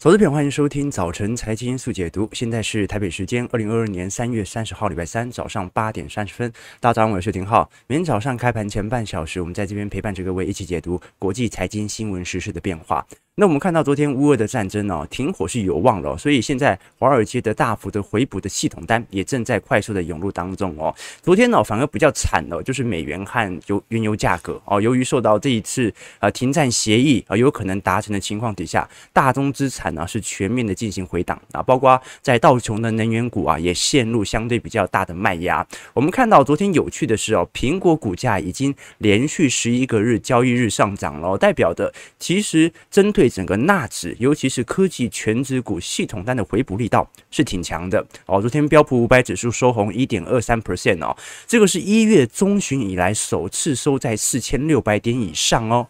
投资品，欢迎收听早晨财经速解读。现在是台北时间二零二二年三月三十号礼拜三早上八点三十分。大家早上好，我是廷浩。每天早上开盘前半小时，我们在这边陪伴着各位一起解读国际财经新闻时事的变化。那我们看到昨天乌俄的战争哦，停火是有望了，所以现在华尔街的大幅的回补的系统单也正在快速的涌入当中哦。昨天呢，反而比较惨的，就是美元和油原油价格哦，由于受到这一次呃停战协议啊有可能达成的情况底下，大宗资产呢是全面的进行回档啊，包括在道琼的能源股啊也陷入相对比较大的卖压。我们看到昨天有趣的是哦，苹果股价已经连续十一个日交易日上涨了，代表的其实针对。整个纳指，尤其是科技全指股系统单的回补力道是挺强的哦。昨天标普五百指数收红一点二三 percent 哦，这个是一月中旬以来首次收在四千六百点以上哦。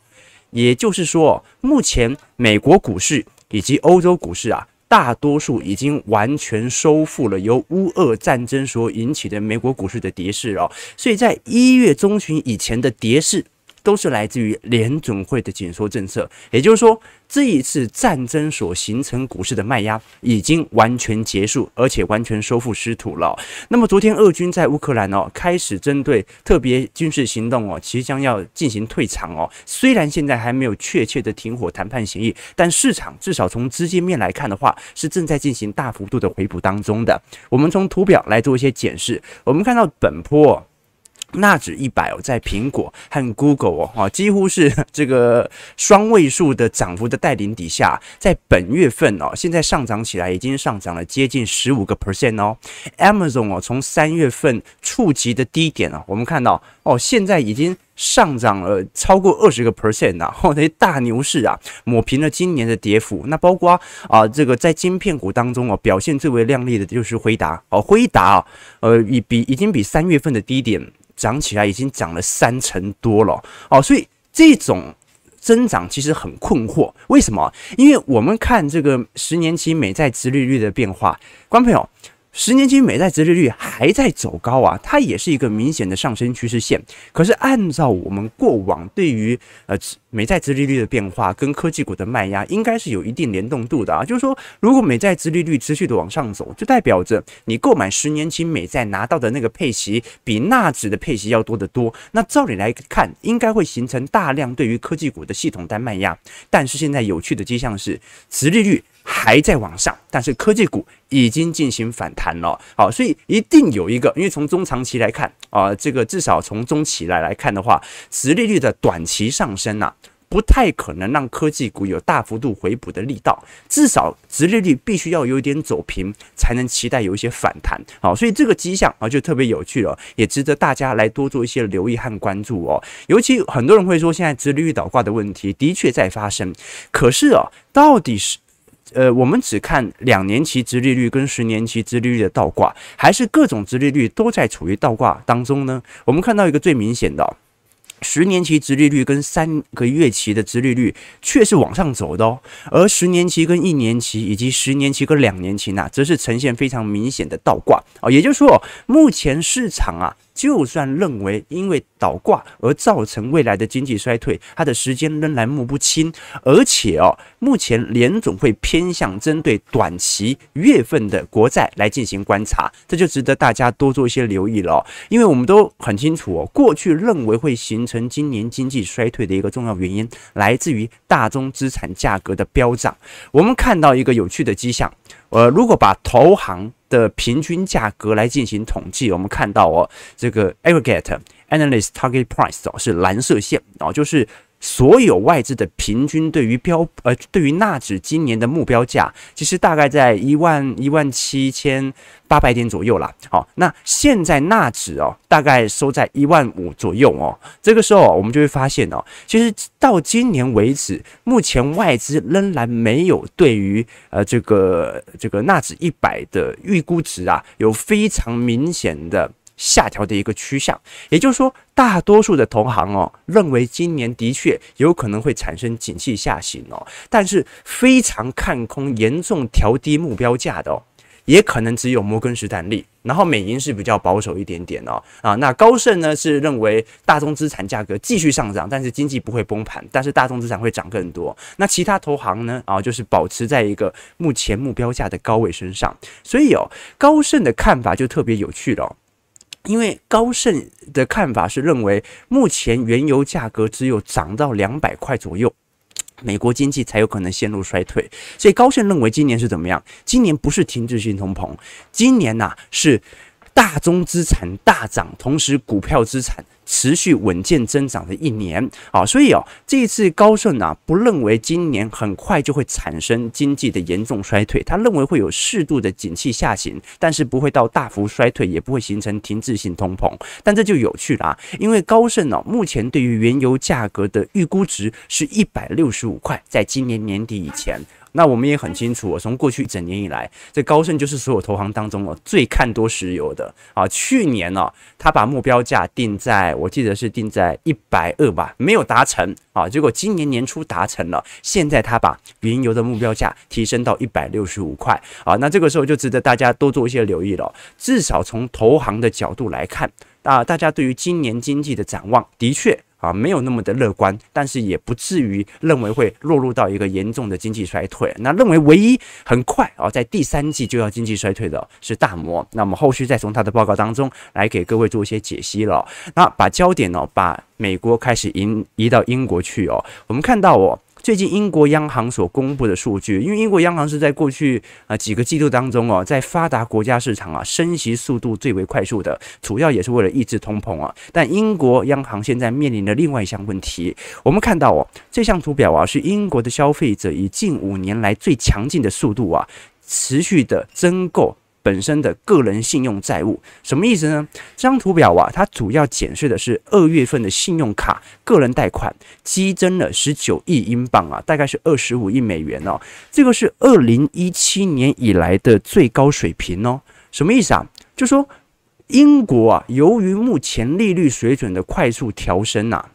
也就是说，目前美国股市以及欧洲股市啊，大多数已经完全收复了由乌俄战争所引起的美国股市的跌势哦。所以在一月中旬以前的跌势。都是来自于联准会的紧缩政策，也就是说，这一次战争所形成股市的卖压已经完全结束，而且完全收复失土了。那么，昨天俄军在乌克兰哦，开始针对特别军事行动哦，即将要进行退场哦。虽然现在还没有确切的停火谈判协议，但市场至少从资金面来看的话，是正在进行大幅度的回补当中的。我们从图表来做一些检视，我们看到本波。纳指一百哦，在苹果和 Google 哦，哈，几乎是这个双位数的涨幅的带领底下，在本月份哦，现在上涨起来已经上涨了接近十五个 percent 哦。Amazon 哦，从三月份触及的低点哦，我们看到哦，现在已经上涨了超过二十个 percent 啊，哦，那些大牛市啊，抹平了今年的跌幅。那包括啊，这个在晶片股当中哦，表现最为亮丽的就是辉达哦，辉达啊，呃，已比已经比三月份的低点。涨起来已经涨了三成多了哦，所以这种增长其实很困惑。为什么？因为我们看这个十年期美债殖利率的变化，观众朋友。十年期美债殖利率还在走高啊，它也是一个明显的上升趋势线。可是按照我们过往对于呃美债殖利率的变化跟科技股的卖压，应该是有一定联动度的啊。就是说，如果美债殖利率持续的往上走，就代表着你购买十年期美债拿到的那个配息比纳指的配息要多得多。那照理来看，应该会形成大量对于科技股的系统单卖压。但是现在有趣的迹象是，殖利率。还在往上，但是科技股已经进行反弹了。好，所以一定有一个，因为从中长期来看啊，这个至少从中期来来看的话，殖利率的短期上升啊，不太可能让科技股有大幅度回补的力道。至少殖利率必须要有点走平，才能期待有一些反弹。好，所以这个迹象啊就特别有趣了，也值得大家来多做一些留意和关注哦。尤其很多人会说，现在殖利率倒挂的问题的确在发生，可是啊，到底是？呃，我们只看两年期殖利率跟十年期殖利率的倒挂，还是各种殖利率都在处于倒挂当中呢？我们看到一个最明显的，十年期殖利率跟三个月期的殖利率却是往上走的哦，而十年期跟一年期以及十年期跟两年期呢，则是呈现非常明显的倒挂啊，也就是说，目前市场啊。就算认为因为倒挂而造成未来的经济衰退，它的时间仍然摸不清，而且哦，目前联总会偏向针对短期月份的国债来进行观察，这就值得大家多做一些留意了。因为我们都很清楚哦，过去认为会形成今年经济衰退的一个重要原因，来自于大宗资产价格的飙涨。我们看到一个有趣的迹象，呃，如果把投行的平均价格来进行统计，我们看到哦，这个 aggregate analyst target price 哦是蓝色线哦，就是。所有外资的平均对于标呃对于纳指今年的目标价，其实大概在一万一万七千八百点左右啦。好，那现在纳指哦，大概收在一万五左右哦。这个时候我们就会发现哦，其实到今年为止，目前外资仍然没有对于呃这个这个纳指一百的预估值啊，有非常明显的。下调的一个趋向，也就是说，大多数的投行哦，认为今年的确有可能会产生景气下行哦，但是非常看空、严重调低目标价的哦，也可能只有摩根士丹利，然后美银是比较保守一点点哦。啊，那高盛呢是认为大宗资产价格继续上涨，但是经济不会崩盘，但是大宗资产会涨更多。那其他投行呢啊，就是保持在一个目前目标价的高位身上。所以哦，高盛的看法就特别有趣了。因为高盛的看法是认为，目前原油价格只有涨到两百块左右，美国经济才有可能陷入衰退。所以高盛认为今年是怎么样？今年不是停滞性通膨，今年呐、是大宗资产大涨，同时股票资产。持续稳健增长的一年啊，所以哦，这一次高盛啊不认为今年很快就会产生经济的严重衰退，他认为会有适度的景气下行，但是不会到大幅衰退，也不会形成停滞性通膨。但这就有趣了啊，因为高盛哦目前对于原油价格的预估值是一百六十五块，在今年年底以前。那我们也很清楚，从过去一整年以来，这高盛就是所有投行当中哦最看多石油的啊。去年呢，他把目标价定在，我记得是定在一百二吧，没有达成啊。结果今年年初达成了，现在他把原油的目标价提升到一百六十五块啊。那这个时候就值得大家多做一些留意了。至少从投行的角度来看啊，大家对于今年经济的展望的确。啊，没有那么的乐观，但是也不至于认为会落入到一个严重的经济衰退。那认为唯一很快啊，在第三季就要经济衰退的是大摩。那我们后续再从他的报告当中来给各位做一些解析了。那把焦点呢，把美国开始移移到英国去哦。我们看到哦。最近英国央行所公布的数据，因为英国央行是在过去啊几个季度当中哦，在发达国家市场啊升息速度最为快速的，主要也是为了抑制通膨啊。但英国央行现在面临的另外一项问题，我们看到哦，这项图表啊是英国的消费者以近五年来最强劲的速度啊，持续的增购。本身的个人信用债务什么意思呢？这张图表啊，它主要检视的是二月份的信用卡个人贷款激增了十九亿英镑啊，大概是二十五亿美元哦。这个是二零一七年以来的最高水平哦。什么意思啊？就说英国啊，由于目前利率水准的快速调升啊，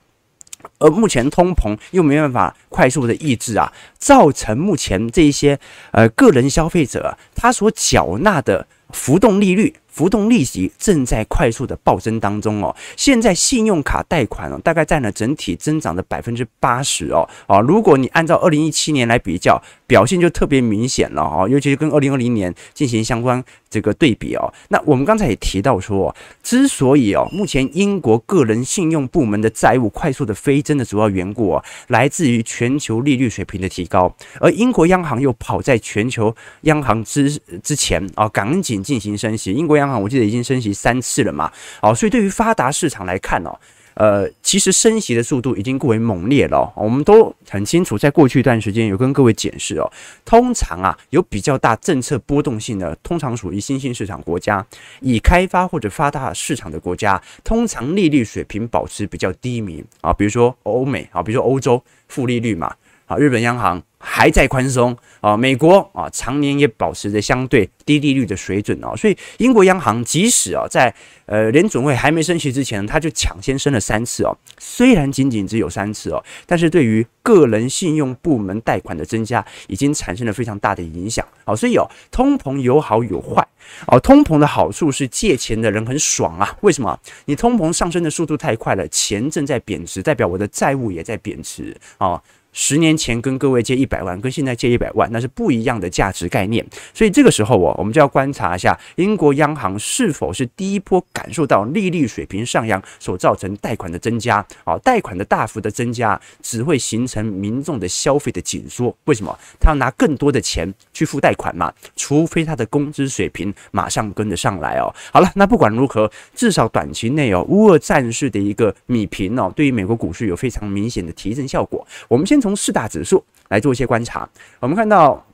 而目前通膨又没办法快速的抑制啊。造成目前这一些呃个人消费者他所缴纳的浮动利率、浮动利息正在快速的暴增当中哦。现在信用卡贷款哦，大概占了整体增长的百分之八十哦。啊，如果你按照二零一七年来比较，表现就特别明显了哦。尤其是跟二零二零年进行相关这个对比哦。那我们刚才也提到说，之所以哦目前英国个人信用部门的债务快速的飞增的主要缘故哦，来自于全球利率水平的提高。而英国央行又跑在全球央行之之前啊，赶紧进行升息。英国央行我记得已经升息三次了嘛，哦，所以对于发达市场来看哦，呃，其实升息的速度已经过为猛烈了。我们都很清楚，在过去一段时间有跟各位解释哦，通常啊有比较大政策波动性的，通常属于新兴市场国家，已开发或者发达市场的国家，通常利率水平保持比较低迷啊，比如说欧美啊，比如说欧洲负利率嘛。啊，日本央行还在宽松啊，美国啊常年也保持着相对低利率的水准哦，所以英国央行即使啊在呃联准会还没升息之前，它就抢先升了三次哦，虽然仅仅只有三次哦，但是对于个人信用部门贷款的增加，已经产生了非常大的影响哦，所以哦，通膨有好有坏哦，通膨的好处是借钱的人很爽啊，为什么？你通膨上升的速度太快了，钱正在贬值，代表我的债务也在贬值啊。十年前跟各位借一百万，跟现在借一百万，那是不一样的价值概念。所以这个时候哦，我们就要观察一下英国央行是否是第一波感受到利率水平上扬所造成贷款的增加。好，贷款的大幅的增加只会形成民众的消费的紧缩。为什么？他要拿更多的钱去付贷款嘛？除非他的工资水平马上跟得上来哦。好了，那不管如何，至少短期内哦，乌俄战事的一个米平哦，对于美国股市有非常明显的提振效果。我们先。从四大指数来做一些观察，我们看到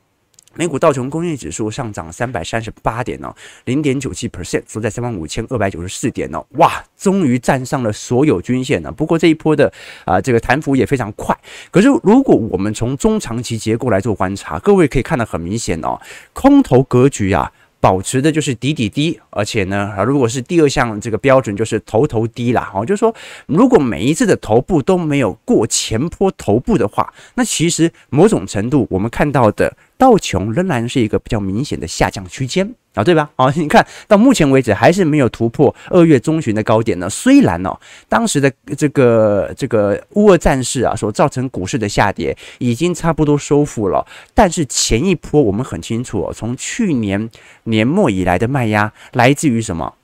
美股道琼工业指数上涨三百三十八点哦，零点九七 percent，收在三万五千二百九十四点哦，哇，终于站上了所有均线了。不过这一波的啊、这个弹幅也非常快。可是如果我们从中长期结构来做观察，各位可以看得很明显哦，空头格局啊。保持的就是底底低，而且呢，如果是第二项这个标准，就是头头低啦。哦，就是说，如果每一次的头部都没有过前坡头部的话，那其实某种程度我们看到的道琼仍然是一个比较明显的下降区间。啊，对吧？啊，你看到目前为止还是没有突破二月中旬的高点呢。虽然哦，当时的这个这个乌俄战事啊所造成股市的下跌已经差不多收复了，但是前一波我们很清楚哦，从去年年末以来的卖压来自于什么？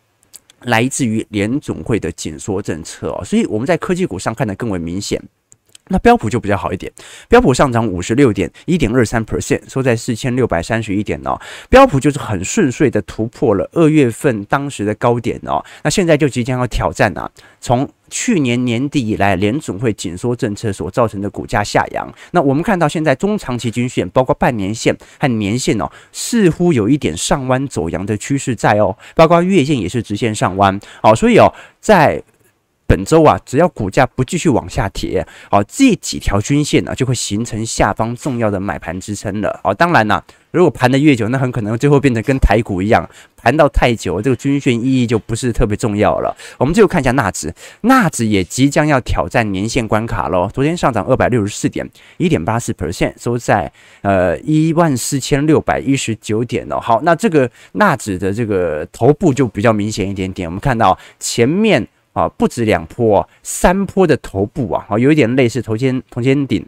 来自于联总会的紧缩政策哦，所以我们在科技股上看得更为明显。那标普就比较好一点，标普上涨五十六点一点二三 percent，收在四千六百三十一点哦。标普就是很顺遂的突破了二月份当时的高点哦。那现在就即将要挑战啊，从去年年底以来联总会紧缩政策所造成的股价下扬。那我们看到现在中长期均线，包括半年线和年线哦，似乎有一点上弯走阳的趋势在哦，包括月线也是直线上弯。好，所以哦，在本周啊，只要股价不继续往下跌，好，这几条均线呢、啊、就会形成下方重要的买盘支撑了。好，当然呢、如果盘得越久，那很可能最后变成跟台股一样，盘到太久，这个均线意义就不是特别重要了。我们最后看一下纳指，纳指也即将要挑战年线关卡喽。昨天上涨二百六十四点，一点八四 percent，收在呃一万四千六百一十九点哦。好，那这个纳指的这个头部就比较明显一点点，我们看到前面。啊，不止两波，三坡的头部啊，有一点类似头肩头肩顶。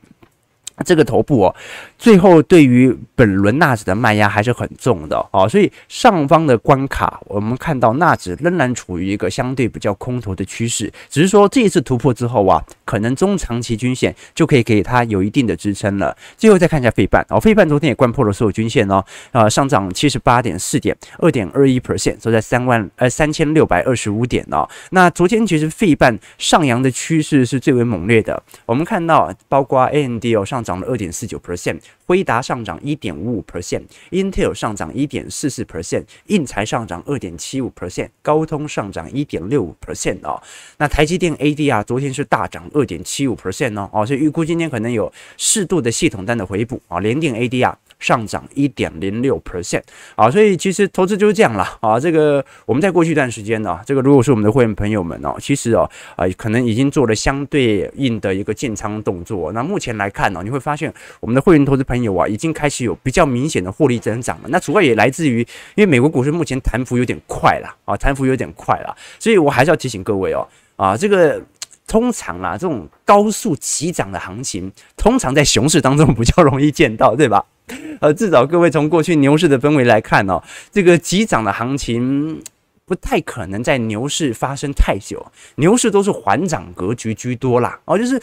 这个头部哦，最后对于本轮纳指的卖压还是很重的哦，所以上方的关卡，我们看到纳指仍然处于一个相对比较空头的趋势，只是说这一次突破之后啊，可能中长期均线就可以给它有一定的支撑了。最后再看一下费半哦，费半昨天也关破了所有均线哦，啊，上涨七十八点四点，二点二一 percent，收在三万呃三千六百二十五点哦。那昨天其实费半上扬的趋势是最为猛烈的，我们看到包括 AMD 哦上。涨了二点四九 percent，辉达上涨一点五五 percent，Intel 上涨一点四四 percent，印材上涨二点七五 percent，高通上涨一点六五 percent 哦。那台积电 ADR 昨天是大涨二点七五 percent 哦，哦，所以预估今天可能有适度的系统单的回补啊，联电 ADR。上涨一点零六 percent 啊，所以其实投资就是这样了啊。这个我们在过去一段时间呢，这个如果是我们的会员朋友们哦，其实哦啊，可能已经做了相对应的一个建仓动作。那目前来看呢，你会发现我们的会员投资朋友啊，已经开始有比较明显的获利增长了。那主要也来自于，因为美国股市目前弹幅有点快了啊，弹幅有点快了，所以我还是要提醒各位哦啊，这个。通常啊，这种高速急涨的行情，通常在熊市当中比较容易见到，对吧？呃，至少各位从过去牛市的氛围来看哦，这个急涨的行情不太可能在牛市发生太久，牛市都是缓涨格局居多啦。哦，就是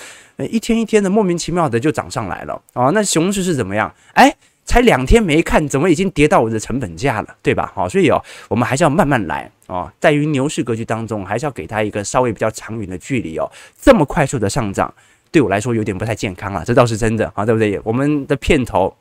一天一天的莫名其妙的就涨上来了。哦，那熊市是怎么样？哎。才两天没看，怎么已经跌到我的成本价了，对吧？好，所以哦，我们还是要慢慢来哦。在于牛市格局当中，还是要给它一个稍微比较长远的距离哦。这么快速的上涨，对我来说有点不太健康了，这倒是真的啊，对不对？我们的片头，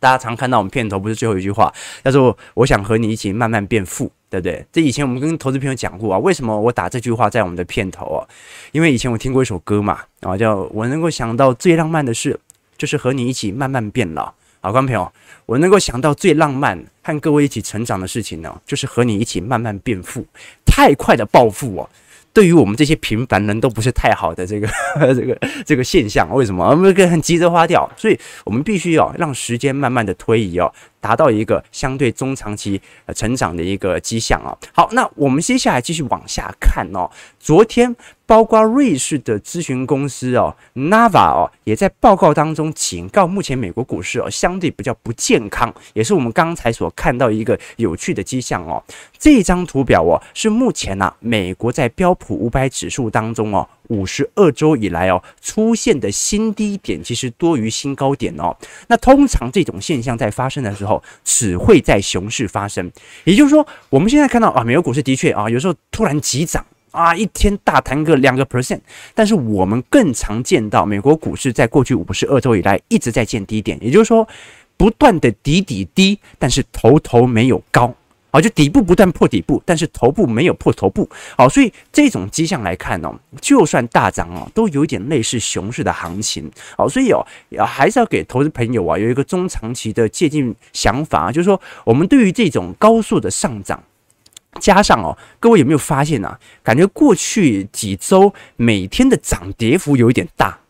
大家常看到我们片头不是最后一句话，叫做“我想和你一起慢慢变富”，对不对？这以前我们跟投资朋友讲过啊，为什么我打这句话在我们的片头哦？因为以前我听过一首歌嘛，啊，叫我能够想到最浪漫的事，就是和你一起慢慢变老。好，观众朋友，我能够想到最浪漫和各位一起成长的事情呢，就是和你一起慢慢变富。太快的暴富哦，对于我们这些平凡人都不是太好的这个 这个这个现象。为什么？我们很急着花掉，所以我们必须要让时间慢慢的推移哦。达到一个相对中长期呃成长的一个迹象啊。好，那我们接下来继续往下看哦。昨天包括瑞士的咨询公司哦，Nava 哦，也在报告当中警告，目前美国股市哦相对比较不健康，也是我们刚才所看到一个有趣的迹象哦。这张图表哦，是目前呢、美国在标普五百指数当中哦。五十二周以来哦，出现的新低点其实多于新高点哦。那通常这种现象在发生的时候，只会在熊市发生。也就是说，我们现在看到啊，美国股市的确啊，有时候突然急涨啊，一天大弹个两个 percent。但是我们更常见到美国股市在过去五十二周以来一直在见低点，也就是说，不断的底底低，但是头头没有高。好，就底部不断破底部，但是头部没有破头部。好，所以这种迹象来看哦，就算大涨哦，都有一点类似熊市的行情。好，所以哦，还是要给投资朋友啊有一个中长期的借鉴想法啊，就是说，我们对于这种高速的上涨，加上哦，各位有没有发现啊？感觉过去几周每天的涨跌幅有一点大，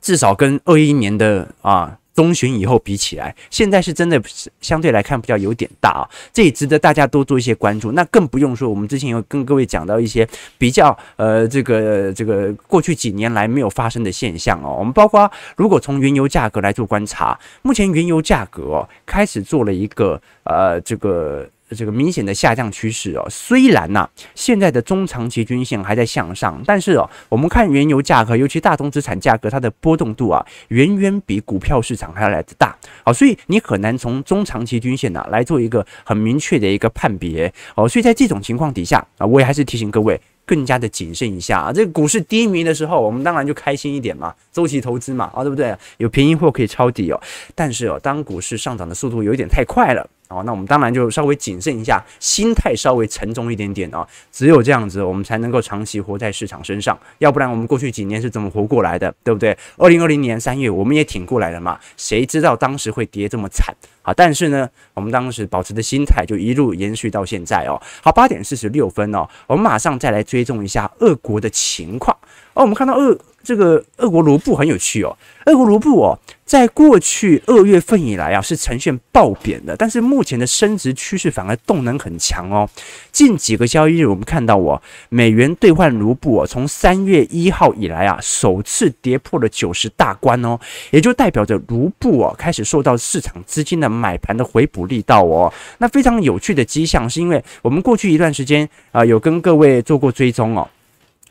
至少跟二一年的啊。中旬以后比起来，现在是真的相对来看比较有点大啊，这也值得大家多做一些关注。那更不用说，我们之前有跟各位讲到一些比较呃这个这个过去几年来没有发生的现象哦。我们包括如果从原油价格来做观察，目前原油价格哦开始做了一个呃这个。这个明显的下降趋势哦，虽然呐、现在的中长期均线还在向上，但是哦，我们看原油价格，尤其大宗资产价格，它的波动度啊，远远比股票市场还要来得大。好，所以你很难从中长期均线呐、来做一个很明确的一个判别。哦，所以在这种情况底下啊，我也还是提醒各位。更加的谨慎一下啊！这个股市低迷的时候，我们当然就开心一点嘛，周期投资嘛，啊，对不对？有便宜货可以抄底哦。但是哦，当股市上涨的速度有一点太快了哦，那我们当然就稍微谨慎一下，心态稍微沉重一点点哦。只有这样子，我们才能够长期活在市场身上。要不然，我们过去几年是怎么活过来的，对不对？二零二零年三月，我们也挺过来了嘛。谁知道当时会跌这么惨？好，但是呢，我们当时保持的心态就一路延续到现在哦。好，八点四十六分哦，我们马上再来追踪一下俄国的情况。哦，我们看到俄这个俄国卢布很有趣哦，俄国卢布哦，在过去二月份以来啊是呈现暴贬的，但是目前的升值趋势反而动能很强哦。近几个交易日，我们看到哦，美元兑换卢布哦，从三月一号以来啊，首次跌破了九十大关哦，也就代表着卢布哦开始受到市场资金的买盘的回补力道哦。那非常有趣的迹象，是因为我们过去一段时间啊，有跟各位做过追踪哦。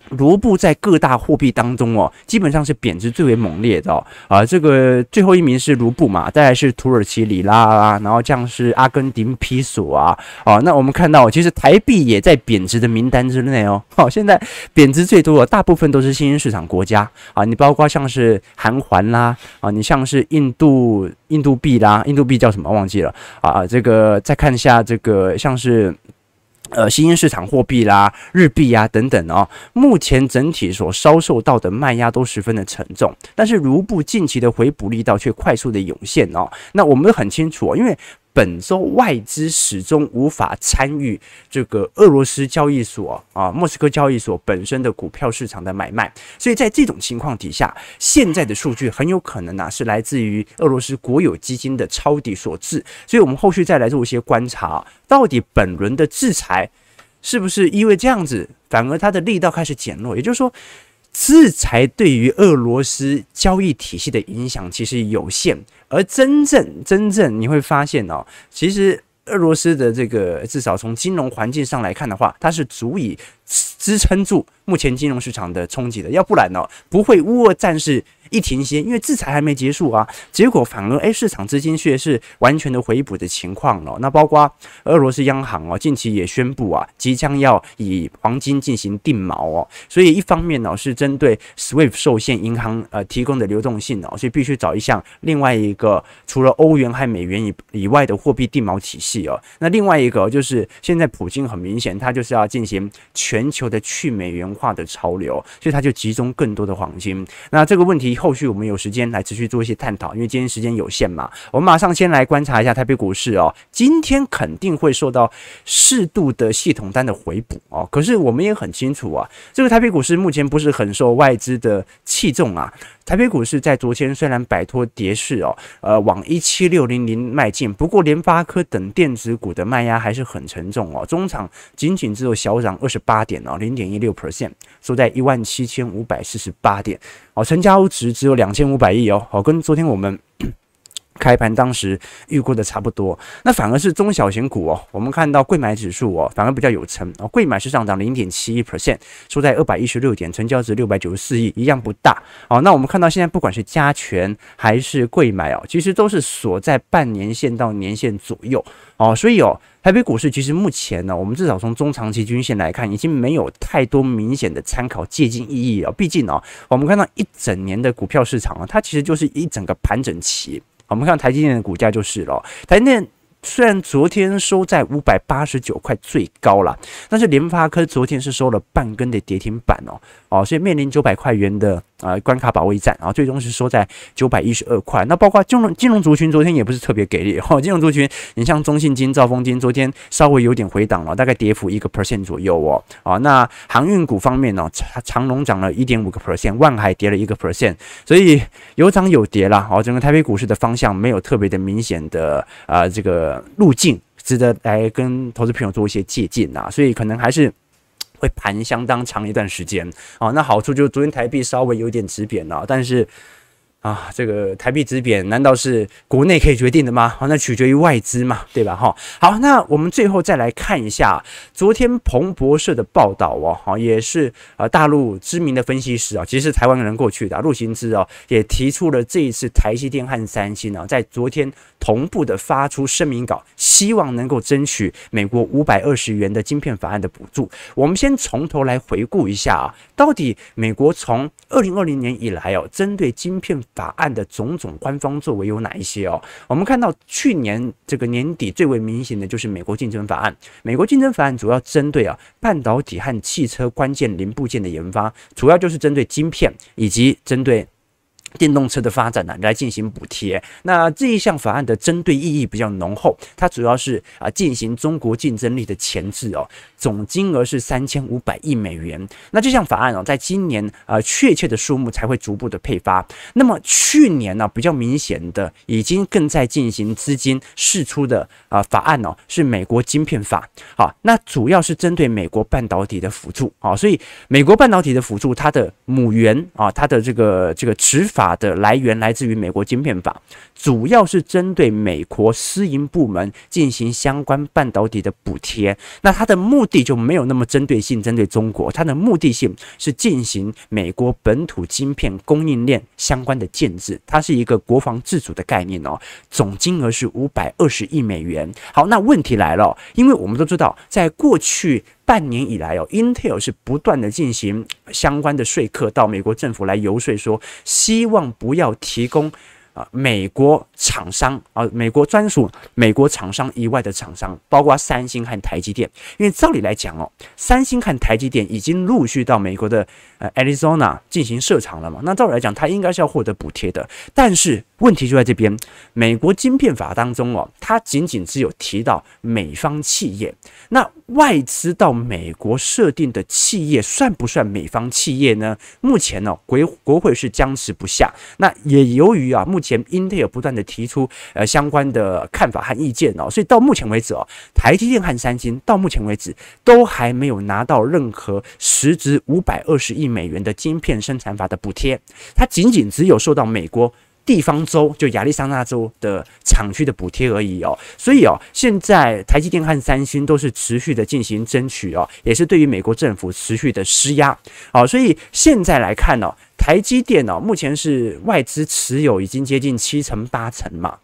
卢布在各大货币当中哦，基本上是贬值最为猛烈的哦。啊，这个最后一名是卢布嘛，再来是土耳其里拉啊，然后这样是阿根廷比索啊。哦，那我们看到其实台币也在贬值的名单之内哦。好，现在贬值最多的大部分都是新兴市场国家啊，你包括像是韩元啦啊，你像是印度印度币啦，印度币叫什么忘记了啊？这个再看一下这个像是。呃，新兴市场货币啦、日币啊等等哦，目前整体所遭受到的卖压都十分的沉重，但是卢布近期的回补力道却快速的涌现哦。那我们很清楚，因为。本周外资始终无法参与这个俄罗斯交易所啊，莫斯科交易所本身的股票市场的买卖，所以在这种情况底下，现在的数据很有可能呢是来自于俄罗斯国有基金的抄底所致。所以，我们后续再来做一些观察，到底本轮的制裁是不是因为这样子，反而它的力道开始减弱？也就是说。制裁对于俄罗斯交易体系的影响其实有限，而真正真正你会发现哦，其实俄罗斯的这个至少从金融环境上来看的话，它是足以支撑住目前金融市场的冲击的，要不然呢，不会乌俄战事。一停歇，因为制裁还没结束啊，结果反而哎，市场资金却是完全的回补的情况了。那包括俄罗斯央行哦，近期也宣布啊，即将要以黄金进行定锚哦。所以一方面呢是针对 SWIFT 受限银行呃提供的流动性哦，所以必须找一项另外一个除了欧元和美元以以外的货币定锚体系哦。那另外一个就是现在普京很明显，他就是要进行全球的去美元化的潮流，所以他就集中更多的黄金。那这个问题。后续我们有时间来持续做一些探讨，因为今天时间有限嘛。我们马上先来观察一下台北股市哦，今天肯定会受到适度的系统单的回补哦。可是我们也很清楚啊，这个台北股市目前不是很受外资的器重啊。台北股市在昨天虽然摆脱跌势哦，呃，往一七六零零迈进，不过联发科等电子股的卖压还是很沉重哦。中场仅仅只有小涨二十八点哦，零点一六 percent，收在一万七千五百四十八点哦，成交值只有两千五百亿哦，好，跟昨天我们。开盘当时预估的差不多，那反而是中小型股哦，我们看到贵买指数哦，反而比较有成哦，贵买是上涨零点七一 percent，收在二百一十六点，成交值六百九十四亿，一样不大哦。那我们看到现在不管是加权还是贵买哦，其实都是锁在半年线到年线左右哦，所以哦，台北股市其实目前呢，我们至少从中长期均线来看，已经没有太多明显的参考借鉴意义了。毕竟哦，我们看到一整年的股票市场啊，它其实就是一整个盘整期。我们看台积电的股价就是了。台积电虽然昨天收在五百八十九块最高了，但是联发科昨天是收了半根的跌停板哦哦，所以面临九百块元的啊关卡保卫战，然后最终是收在九百一十二块。那包括金融金融族群昨天也不是特别给力哈，金融族群你像中信金、兆丰金昨天稍微有点回档了，大概跌幅一个 percent 左右哦。啊，那航运股方面呢，长长荣涨了一点五个 percent，万海跌了一个 percent，所以有涨有跌啦。哦，整个台北股市的方向没有特别的明显的啊这个路径。值得来跟投资朋友做一些借鉴呐，所以可能还是会盘相当长一段时间啊。那好处就是昨天台币稍微有点止贬了，但是。啊，这个台币值贬难道是国内可以决定的吗？好，那取决于外资嘛，对吧？哈，好，那我们最后再来看一下昨天彭博社的报道哦，哈，也是呃大陆知名的分析师啊，其实是台湾人过去的陆行之哦，也提出了这一次台积电和三星啊，在昨天同步的发出声明稿，希望能够争取美国五百二十元的晶片法案的补助。我们先从头来回顾一下啊，到底美国从二零二零年以来哦，针对晶片法案的种种官方作为有哪一些哦？我们看到去年这个年底最为明显的就是美国竞争法案。美国竞争法案主要针对啊半导体和汽车关键零部件的研发，主要就是针对晶片以及针对。电动车的发展呢，来进行补贴。那这一项法案的针对意义比较浓厚，它主要是啊进行中国竞争力的前置哦，总金额是三千五百亿美元。那这项法案哦，在今年啊确切的数目才会逐步的配发。那么去年呢，比较明显的已经更在进行资金释出的啊法案哦，是美国晶片法。好，那主要是针对美国半导体的辅助啊，所以美国半导体的辅助它的母源啊，它的这个这个持法。法的来源来自于美国晶片法，主要是针对美国私营部门进行相关半导体的补贴。那它的目的就没有那么针对性，针对中国，它的目的性是进行美国本土晶片供应链相关的建制，它是一个国防自主的概念哦。总金额是五百二十亿美元。好，那问题来了，因为我们都知道，在过去。半年以来哦，Intel 是不断的进行相关的说客到美国政府来游说，说希望不要提供。啊，美国厂商啊，美国专属美国厂商以外的厂商，包括三星和台积电。因为照理来讲哦，三星和台积电已经陆续到美国的呃 Arizona 进行设厂了嘛，那照理来讲，它应该是要获得补贴的。但是问题就在这边，美国晶片法当中哦，它仅仅只有提到美方企业。那外资到美国设定的企业算不算美方企业呢？目前呢、国国会是僵持不下。那也由于啊，目目前，Intel 不断的提出呃相关的看法和意见哦，所以到目前为止哦，台积电和三星到目前为止都还没有拿到任何实值五百二十亿美元的晶片生产法的补贴，它仅仅只有受到美国地方州就亚利桑那州的厂区的补贴而已哦，所以哦，现在台积电和三星都是持续的进行争取哦，也是对于美国政府持续的施压哦，所以现在来看哦。台积电哦，目前是外资持有已经接近七成八成嘛，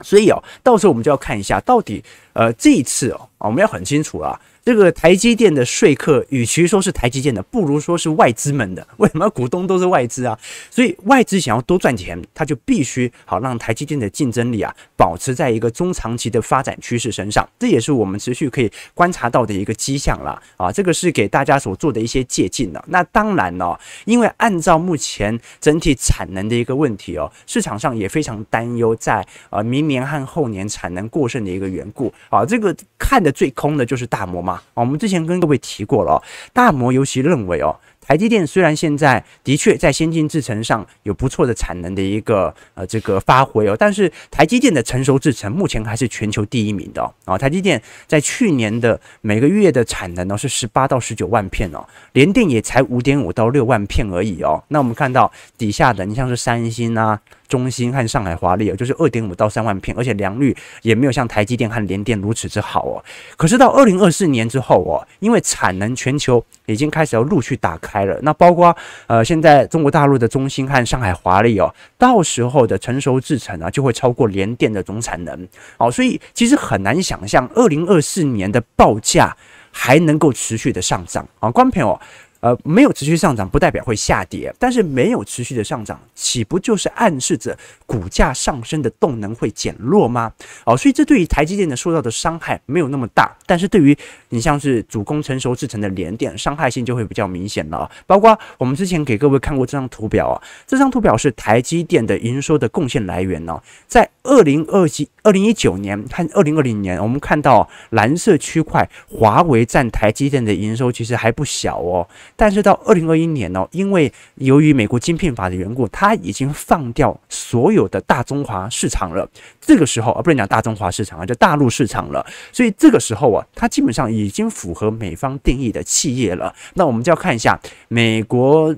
所以哦，到时候我们就要看一下，到底呃这一次哦，我们要很清楚啊。这个台积电的说客，与其说是台积电的，不如说是外资们的。为什么股东都是外资啊？所以外资想要多赚钱，他就必须好让台积电的竞争力啊保持在一个中长期的发展趋势身上。这也是我们持续可以观察到的一个迹象啦。啊，这个是给大家所做的一些借鉴的。那当然呢，因为按照目前整体产能的一个问题哦，市场上也非常担忧在呃明年和后年产能过剩的一个缘故啊。这个看的最空的就是大摩嘛。我们之前跟各位提过了，大摩尤其认为哦，台积电虽然现在的确在先进制程上有不错的产能的一个呃这个发挥哦，但是台积电的成熟制程目前还是全球第一名的哦。台积电在去年的每个月的产能呢是十八到十九万片哦，联电也才五点五到六万片而已哦。那我们看到底下的，你像是三星啊。中芯和上海华丽哦，就是二点五到三万片，而且良率也没有像台积电和联电如此之好哦。可是到二零二四年之后哦，因为产能全球已经开始要陆续打开那包括呃现在中国大陆的中心和上海华丽哦，到时候的成熟制程啊就会超过联电的总产能哦，所以其实很难想象二零二四年的报价还能够持续的上涨啊，观众朋友。呃，没有持续上涨不代表会下跌，但是没有持续的上涨，岂不就是暗示着股价上升的动能会减弱吗？哦，所以这对于台积电的受到的伤害没有那么大，但是对于你像是主攻成熟制程的联电，伤害性就会比较明显了。包括我们之前给各位看过这张图表啊，这张图表是台积电的营收的贡献来源哦，在二零二七、二零一九年和二零二零年，我们看到蓝色区块，华为占台积电的营收其实还不小哦。但是到二零二一年呢，因为由于美国晶片法的缘故，它已经放掉所有的大中华市场了。这个时候啊，不能讲大中华市场啊，叫大陆市场了。所以这个时候啊，它基本上已经符合美方定义的企业了。那我们就要看一下美国。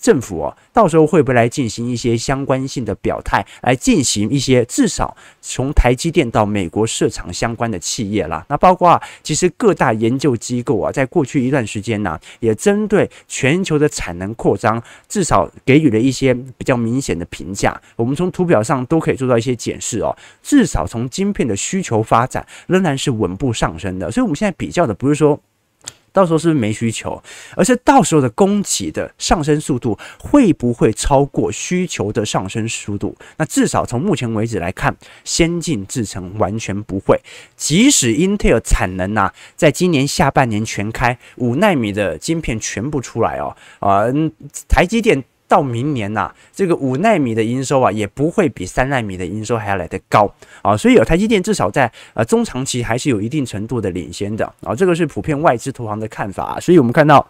政府哦，到时候会不会来进行一些相关性的表态，来进行一些至少从台积电到美国设厂相关的企业啦？那包括啊，其实各大研究机构啊，在过去一段时间呢，也针对全球的产能扩张，至少给予了一些比较明显的评价。我们从图表上都可以做到一些解释哦。至少从晶片的需求发展，仍然是稳步上升的。所以，我们现在比较的不是说。到时候是不是没需求，而是到时候的供给的上升速度会不会超过需求的上升速度？那至少从目前为止来看，先进制程完全不会。即使英特尔产能呐、啊，在今年下半年全开，五纳米的晶片全部出来哦，啊、呃，台积电。到明年呐、这个五纳米的营收啊，也不会比三纳米的营收还要来得高啊，所以有台积电至少在呃中长期还是有一定程度的领先的啊，这个是普遍外资投行的看法，所以我们看到，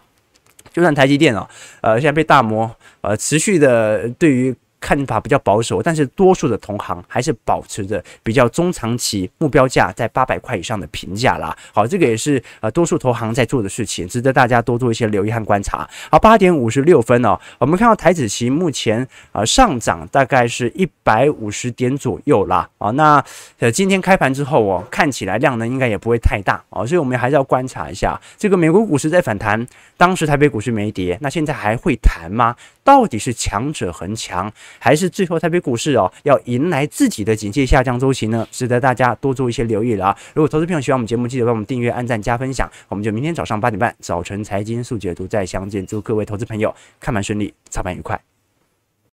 就算台积电啊，呃，现在被大摩呃持续的对于。看法比较保守，但是多数的同行还是保持着比较中长期目标价在八百块以上的评价啦。好，这个也是呃多数投行在做的事情，值得大家多做一些留意和观察。好，八点五十六分哦，我们看到台指期目前呃上涨大概是一百五十点左右啦。啊，那呃今天开盘之后哦，看起来量呢应该也不会太大哦，所以我们还是要观察一下这个美国股市在反弹，当时台北股市没跌，那现在还会弹吗？到底是强者恒强，还是最后台北股市哦要迎来自己的警戒下降周期呢？值得大家多做一些留意了啊！如果投资朋友喜欢我们节目，记得帮我们订阅、按赞、加分享。我们就明天早上八点半早晨财经速解读再相见。祝各位投资朋友看盘顺利，操盘愉快。